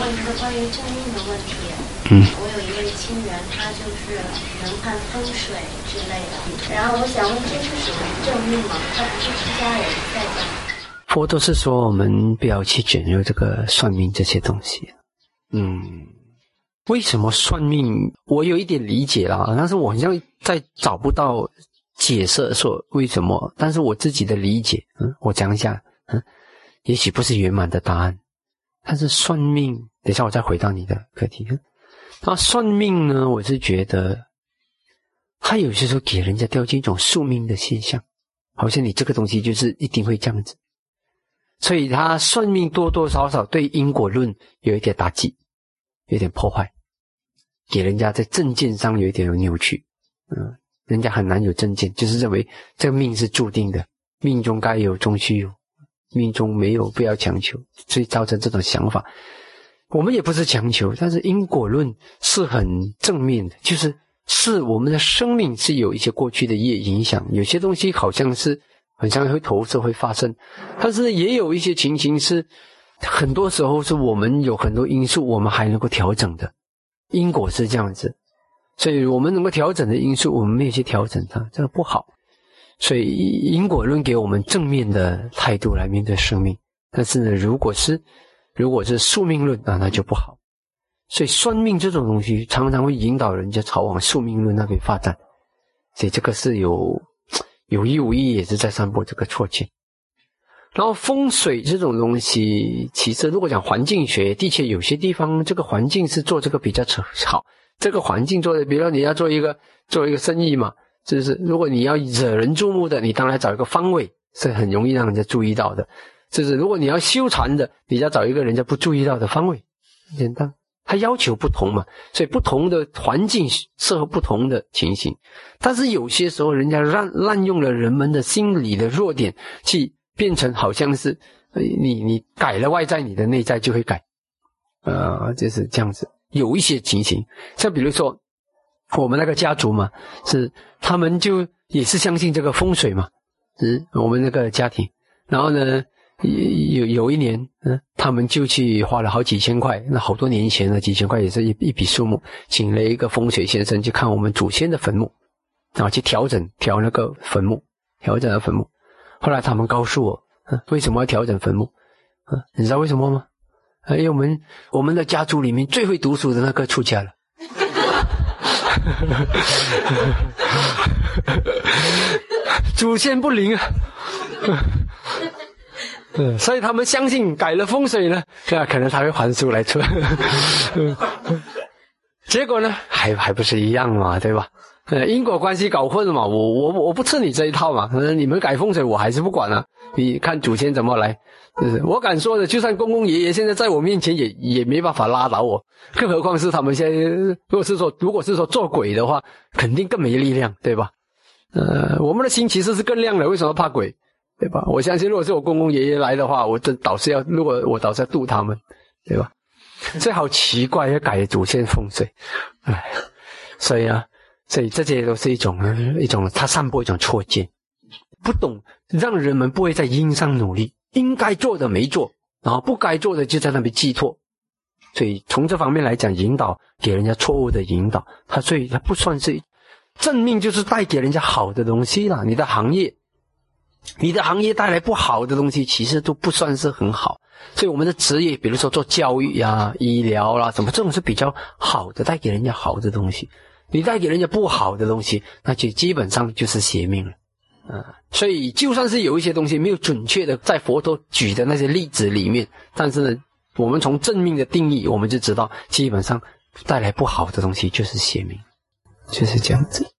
问一个关于正命的问题。嗯，我有一位亲人，他就是能看风水之类的。然后我想问，这是属于正命吗？他不是出家人在家。佛都是说我们不要去卷入这个算命这些东西。嗯，为什么算命？我有一点理解啦，但是我好像在找不到解释说为什么。但是我自己的理解，嗯，我讲一下，嗯，也许不是圆满的答案，但是算命，等一下我再回到你的课题。那算命呢？我是觉得，他有些时候给人家掉进一种宿命的现象，好像你这个东西就是一定会这样子，所以他算命多多少少对因果论有一点打击，有点破坏，给人家在正见上有一点有扭曲，嗯，人家很难有正见，就是认为这个命是注定的，命中该有终须有，命中没有不要强求，所以造成这种想法。我们也不是强求，但是因果论是很正面的，就是是我们的生命是有一些过去的业影响，有些东西好像是很像会投射会发生，但是也有一些情形是很多时候是我们有很多因素我们还能够调整的，因果是这样子，所以我们能够调整的因素我们没有去调整它，这个不好，所以因果论给我们正面的态度来面对生命，但是呢，如果是。如果是宿命论啊，那就不好。所以算命这种东西常常会引导人家朝往宿命论那边发展，所以这个是有有意无意也是在散播这个错觉。然后风水这种东西，其实如果讲环境学，的确有些地方这个环境是做这个比较好。这个环境做的，比如说你要做一个做一个生意嘛，就是如果你要惹人注目的，你当然找一个方位是很容易让人家注意到的。就是如果你要修禅的，你要找一个人家不注意到的方位，简单。他要求不同嘛，所以不同的环境适合不同的情形。但是有些时候，人家滥滥用了人们的心理的弱点，去变成好像是你你改了外在，你的内在就会改，呃，就是这样子。有一些情形，像比如说我们那个家族嘛，是他们就也是相信这个风水嘛，是我们那个家庭，然后呢。有有一年，嗯，他们就去花了好几千块，那好多年前了，几千块也是一一笔数目，请了一个风水先生去看我们祖先的坟墓，然后去调整调那个坟墓，调整了坟墓。后来他们告诉我，嗯，为什么要调整坟墓？嗯，你知道为什么吗？因为我们我们的家族里面最会读书的那个出家了，祖先不灵啊。嗯，所以他们相信改了风水呢，对啊？可能他会还书来出。结果呢，还还不是一样嘛，对吧？因果关系搞混了嘛，我我我不吃你这一套嘛。你们改风水，我还是不管了。你看祖先怎么来，我敢说的，就算公公爷爷现在在我面前也也没办法拉倒我，更何况是他们现在，如果是说如果是说做鬼的话，肯定更没力量，对吧？呃，我们的心其实是更亮的，为什么怕鬼？对吧？我相信，如果是我公公爷爷来的话，我这导师要，如果我导师要渡他们，对吧？这好奇怪，要改祖先风水，哎，所以啊，所以这些都是一种一种他散播一种错见，不懂让人们不会在因上努力，应该做的没做，然后不该做的就在那边寄托，所以从这方面来讲，引导给人家错误的引导，他所以他不算是正命，就是带给人家好的东西了。你的行业。你的行业带来不好的东西，其实都不算是很好。所以我们的职业，比如说做教育呀、医疗啦，什么这种是比较好的，带给人家好的东西。你带给人家不好的东西，那就基本上就是邪命了。啊，所以就算是有一些东西没有准确的在佛陀举的那些例子里面，但是呢，我们从正命的定义，我们就知道，基本上带来不好的东西就是邪命，就是这样子。